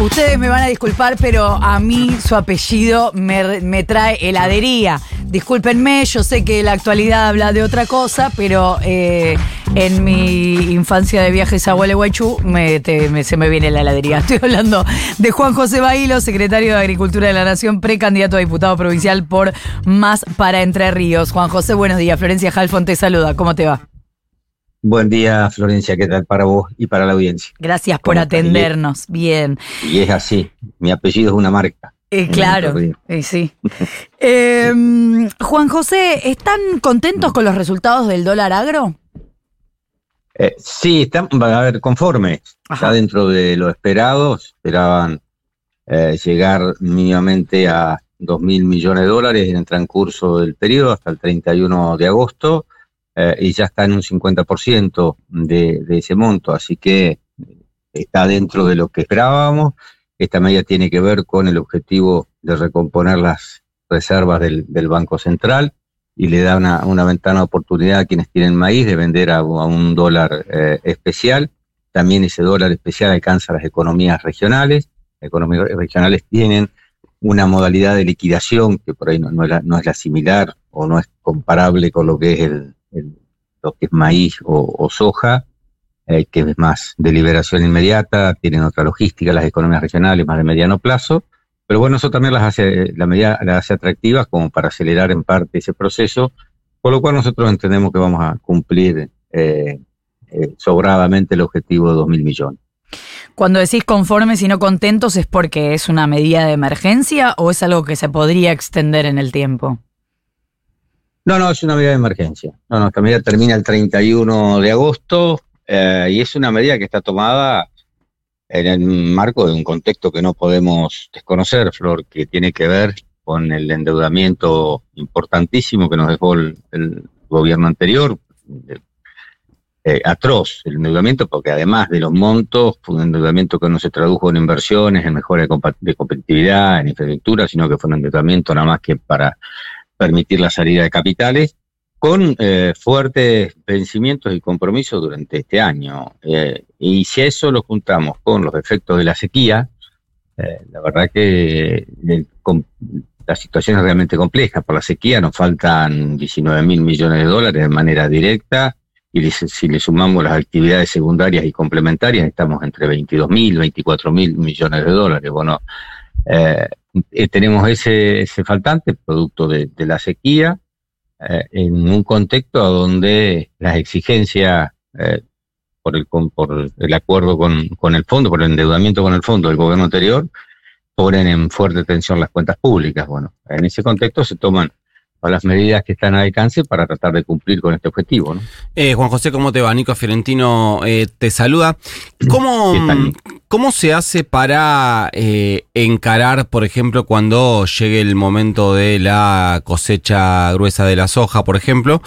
Ustedes me van a disculpar, pero a mí su apellido me, me trae heladería. Discúlpenme, yo sé que la actualidad habla de otra cosa, pero eh, en mi infancia de viajes a Gualeguaychú me, se me viene la heladería. Estoy hablando de Juan José Bailo, secretario de Agricultura de la Nación, precandidato a diputado provincial por Más para Entre Ríos. Juan José, buenos días. Florencia Halfon te saluda. ¿Cómo te va? Buen día, Florencia, ¿qué tal para vos y para la audiencia? Gracias por atendernos. Bien. Y es así, mi apellido es una marca. Eh, claro, eh, sí. Eh, Juan José, ¿están contentos con los resultados del dólar agro? Eh, sí, están, a ver, conformes, Ajá. ya dentro de lo esperado, esperaban llegar mínimamente a 2 mil millones de dólares en el transcurso del periodo hasta el 31 de agosto, eh, y ya está en un 50% de, de ese monto, así que está dentro de lo que esperábamos. Esta medida tiene que ver con el objetivo de recomponer las reservas del, Banco Central y le da una, una ventana de oportunidad a quienes tienen maíz de vender a, a un dólar eh, especial. También ese dólar especial alcanza las economías regionales. Las economías regionales tienen una modalidad de liquidación que por ahí no, no es, la, no es la similar o no es comparable con lo que es el, lo que es maíz o, soja, eh, que es más de liberación inmediata, tienen otra logística, las economías regionales más de mediano plazo. Pero bueno, eso también las hace, la medida las hace atractivas como para acelerar en parte ese proceso, por lo cual nosotros entendemos que vamos a cumplir eh, eh, sobradamente el objetivo de 2 mil millones. Cuando decís conformes y no contentos, ¿es porque es una medida de emergencia o es algo que se podría extender en el tiempo? No, no, es una medida de emergencia. No, esta medida termina el 31 de agosto eh, y es una medida que está tomada en el marco de un contexto que no podemos desconocer, Flor, que tiene que ver con el endeudamiento importantísimo que nos dejó el, gobierno anterior, eh, atroz el endeudamiento, porque además de los montos, fue un endeudamiento que no se tradujo en inversiones, en mejora de competitividad, en infraestructura, sino que fue un endeudamiento nada más que para permitir la salida de capitales, con eh, fuertes vencimientos y compromisos durante este año. Eh, y si eso lo juntamos con los efectos de la sequía, eh, la verdad que la situación es realmente compleja. Por la sequía nos faltan 19 mil millones de dólares de manera directa y si le sumamos las actividades secundarias y complementarias estamos entre 22 mil, 24 mil millones de dólares. Bueno, eh, eh, tenemos ese, ese faltante producto de, de la sequía eh, en un contexto donde las exigencias eh, por, el, con- por el acuerdo con, con el fondo, por el endeudamiento con el fondo del gobierno anterior, ponen en fuerte tensión las cuentas públicas. Bueno, en ese contexto se toman las medidas que están al alcance para tratar de cumplir con este objetivo. ¿no? Juan José, ¿cómo te va? Nico Fiorentino te saluda. ¿Cómo. ¿Cómo se hace para eh, encarar, por ejemplo, cuando llegue el momento de la cosecha gruesa de la soja, por ejemplo,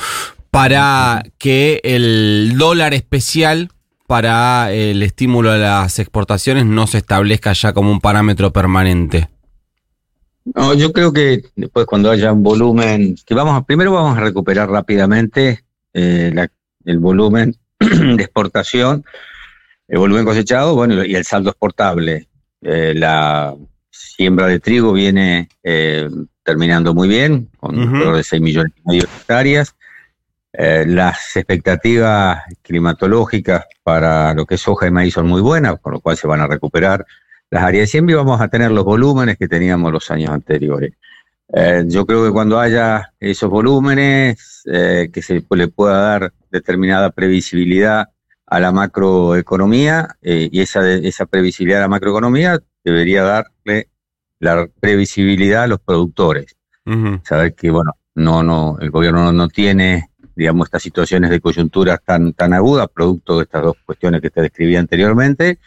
para que el dólar especial para el estímulo a las exportaciones no se establezca ya como un parámetro permanente? No, yo creo que después cuando haya un volumen, que vamos a, primero vamos a recuperar rápidamente eh, el volumen de exportación, el volumen cosechado, bueno, y el saldo exportable. Eh, la siembra de trigo viene eh, terminando muy bien, con Ujú. alrededor de 6 millones y medio de hectáreas. Eh, las expectativas climatológicas para lo que es soja y maíz son muy buenas, con lo cual se van a recuperar las áreas de siembra y vamos a tener los volúmenes que teníamos los años anteriores. Eh, yo creo que cuando haya esos volúmenes, eh, que se le pueda dar determinada previsibilidad a la macroeconomía, eh, y esa, esa previsibilidad a la macroeconomía debería darle la previsibilidad a los productores. Saber que, bueno, no, no, el gobierno no, no tiene, digamos, estas situaciones de coyuntura tan, tan agudas, producto de estas dos cuestiones que te describí anteriormente,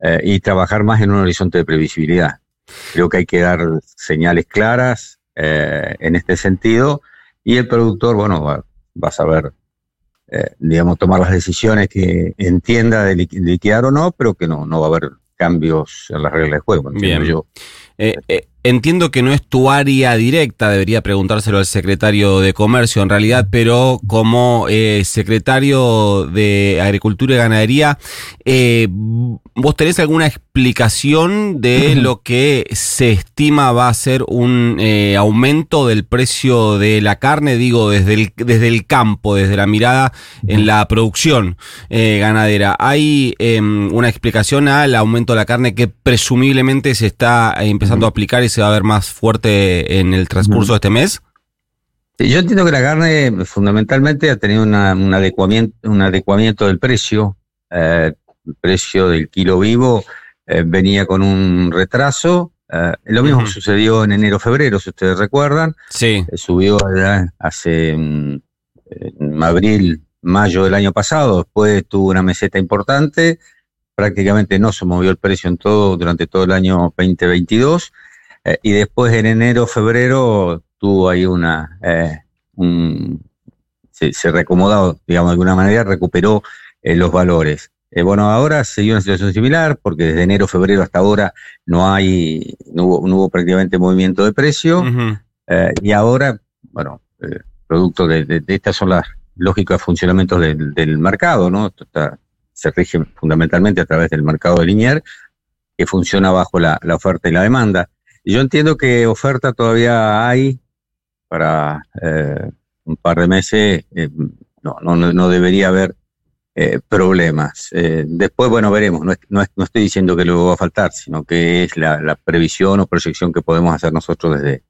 eh, y trabajar más en un horizonte de previsibilidad. Creo que hay que dar señales claras eh, en este sentido y el productor, bueno, va, va a saber, eh, digamos, tomar las decisiones que entienda de liqui- liquidar o no, pero que no, no va a haber cambios en las reglas de juego, Bien. yo. Eh, eh, entiendo que no es tu área directa, debería preguntárselo al secretario de Comercio en realidad, pero como eh, secretario de Agricultura y Ganadería, eh, ¿vos tenés alguna explicación de lo que se estima va a ser un eh, aumento del precio de la carne? Digo, desde el, desde el campo, desde la mirada en la producción ganadera. ¿Hay em, una explicación al aumento de la carne que presumiblemente se está empezando a aplicar y se va a ver más fuerte en el transcurso de este mes? Yo entiendo que la carne fundamentalmente ha tenido un, adecuamiento, un adecuamiento del precio. Eh, el precio del kilo vivo eh, venía con un retraso. Eh, lo mismo sucedió en enero-febrero, si ustedes recuerdan. Sí. subió hace en abril, mayo del año pasado. Después tuvo una meseta importante. Prácticamente no se movió el precio en todo durante todo el año 2022. Eh, y después en enero, febrero, tuvo ahí una, eh, se, se, reacomodó, digamos, de alguna manera, recuperó eh, los valores. bueno, ahora se dio una situación similar, porque desde enero, febrero hasta ahora no hay, no hubo, prácticamente movimiento de precio, y ahora, bueno, producto de, estas son las lógicas funcionamientos del, del mercado, ¿no? se rige fundamentalmente a través del mercado de Linier, que funciona bajo la, la oferta y la demanda. Yo entiendo que oferta todavía hay para eh, un par de meses, eh, no, no, no, debería haber eh, problemas. después, bueno, veremos, no, no, no, estoy diciendo que luego va a faltar, sino que es la, la previsión o proyección que podemos hacer nosotros desde,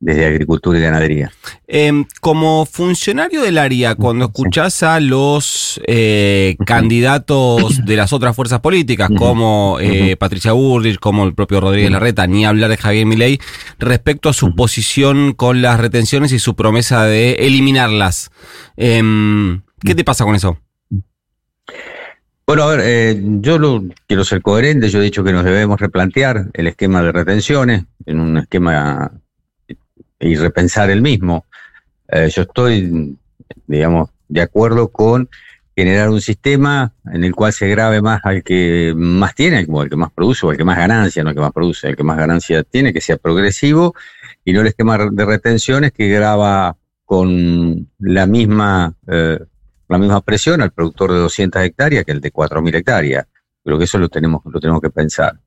desde agricultura y ganadería. Em, como funcionario del área, cuando escuchás a los eh, candidatos de las otras fuerzas políticas, como eh, Patricia Burrich, como el propio Rodríguez Larreta, ni hablar de Javier Milei, respecto a su posición con las retenciones y su promesa de eliminarlas, em, ¿qué te pasa con eso? Bueno, a ver, eh, yo quiero ser coherente, yo he dicho que nos debemos replantear el esquema de retenciones en un esquema y repensar el mismo. Eh, yo estoy, digamos, de acuerdo con generar un sistema en el cual se grave más al que más tiene, como el que más produce o el que más ganancia, no el que más produce, el que más ganancia tiene, que sea progresivo, y no el esquema de retenciones que graba con la misma, eh, la misma presión al productor de 200 hectáreas que el de 4.000 hectáreas. Creo que eso lo tenemos, lo tenemos que pensar.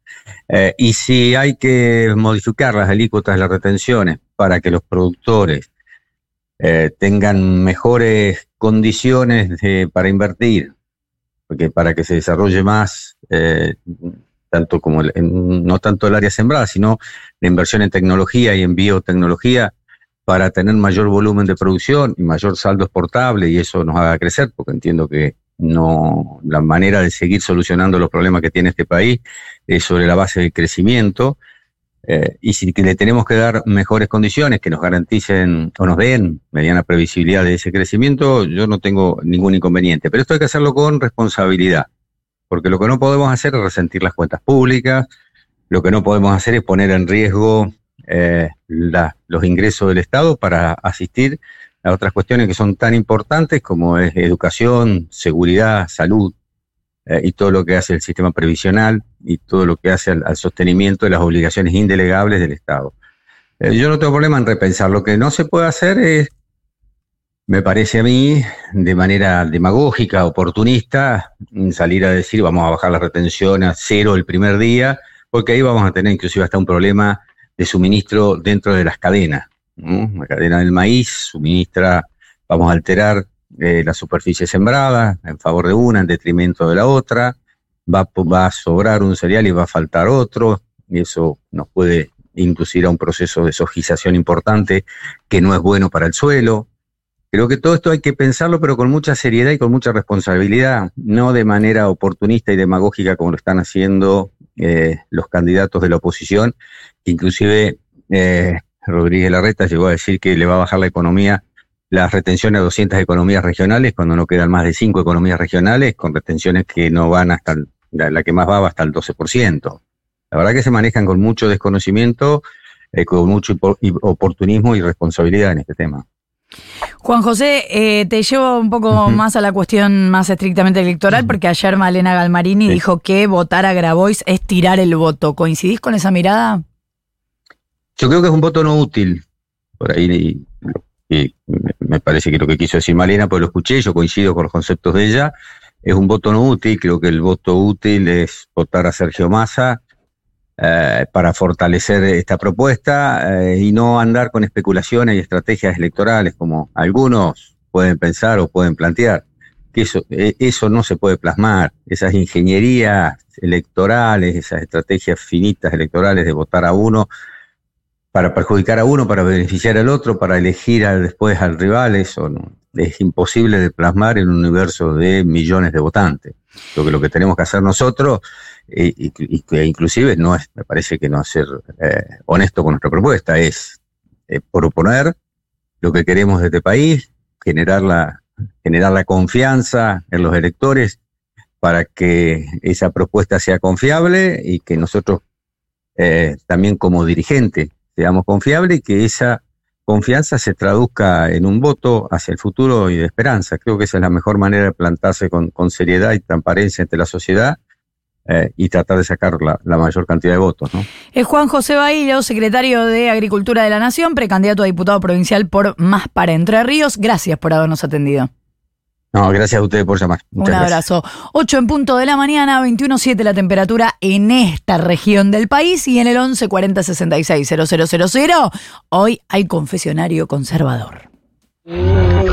Eh, y si hay que modificar las alícuotas de las retenciones para que los productores eh, tengan mejores condiciones para invertir, porque para que se desarrolle más, eh, tanto como no tanto el área sembrada, sino la inversión en tecnología y en biotecnología para tener mayor volumen de producción y mayor saldo exportable y eso nos haga crecer, porque entiendo que no la manera de seguir solucionando los problemas que tiene este país es sobre la base del crecimiento eh, y si le tenemos que dar mejores condiciones que nos garanticen o nos den mediana previsibilidad de ese crecimiento, yo no tengo ningún inconveniente. Pero esto hay que hacerlo con responsabilidad, porque lo que no podemos hacer es resentir las cuentas públicas, lo que no podemos hacer es poner en riesgo eh, los ingresos del Estado para asistir a otras cuestiones que son tan importantes como es educación, seguridad, salud, eh, y todo lo que hace el sistema previsional y todo lo que hace al, sostenimiento de las obligaciones indelegables del Estado. Eh, yo no tengo problema en repensar. Lo que no se puede hacer es, me parece a mí, de manera demagógica, oportunista, salir a decir vamos a bajar la retención a cero el primer día, porque ahí vamos a tener inclusive hasta un problema de suministro dentro de las cadenas. La cadena del maíz suministra, vamos a alterar eh, la superficie sembrada en favor de una en detrimento de la otra, va, a sobrar un cereal y va a faltar otro, y eso nos puede inducir a un proceso de sojización importante que no es bueno para el suelo. Creo que todo esto hay que pensarlo, pero con mucha seriedad y con mucha responsabilidad, no de manera oportunista y demagógica como lo están haciendo eh, los candidatos de la oposición, inclusive eh, Rodríguez Larreta llegó a decir que le va a bajar la economía las retenciones a 200 economías regionales, cuando no quedan más de 5 economías regionales, con retenciones que no van hasta, la, que más va, va hasta el 12%. La verdad que se manejan con mucho desconocimiento, eh, con mucho oportunismo y responsabilidad en este tema. Juan José, eh, te llevo un poco más a la cuestión más estrictamente electoral, porque ayer Malena Galmarini dijo que votar a Grabois es tirar el voto. ¿Coincidís con esa mirada? Yo creo que es un voto no útil. Por ahí y me parece que lo que quiso decir Malena, pues lo escuché, yo coincido con los conceptos de ella, es un voto no útil, creo que el voto útil es votar a Sergio Massa eh, para fortalecer esta propuesta eh, y no andar con especulaciones y estrategias electorales como algunos pueden pensar o pueden plantear. Que eso, eh, eso no se puede plasmar, esas ingenierías electorales, esas estrategias finitas electorales de votar a uno, para perjudicar a uno, para beneficiar al otro, para elegir después al rival, eso no, es imposible de plasmar en un universo de millones de votantes. Lo que, lo que tenemos que hacer nosotros, e, inclusive no es, me parece que no ser eh, honesto con nuestra propuesta, es eh, proponer lo que queremos de este país, generar la, generar la confianza en los electores para que esa propuesta sea confiable y que nosotros eh, también como dirigentes seamos confiables y que esa confianza se traduzca en un voto hacia el futuro y de esperanza. Creo que esa es la mejor manera de plantarse con, seriedad y transparencia ante la sociedad eh, y tratar de sacar la, mayor cantidad de votos. ¿no? Es Juan José Bailo, secretario de Agricultura de la Nación, precandidato a diputado provincial por Más para Entre Ríos. Gracias por habernos atendido. No, gracias a ustedes por llamar. Un abrazo. 8 en punto de la mañana, 21.7 la temperatura en esta región del país y en el 11 40 66 000. Hoy hay confesionario conservador.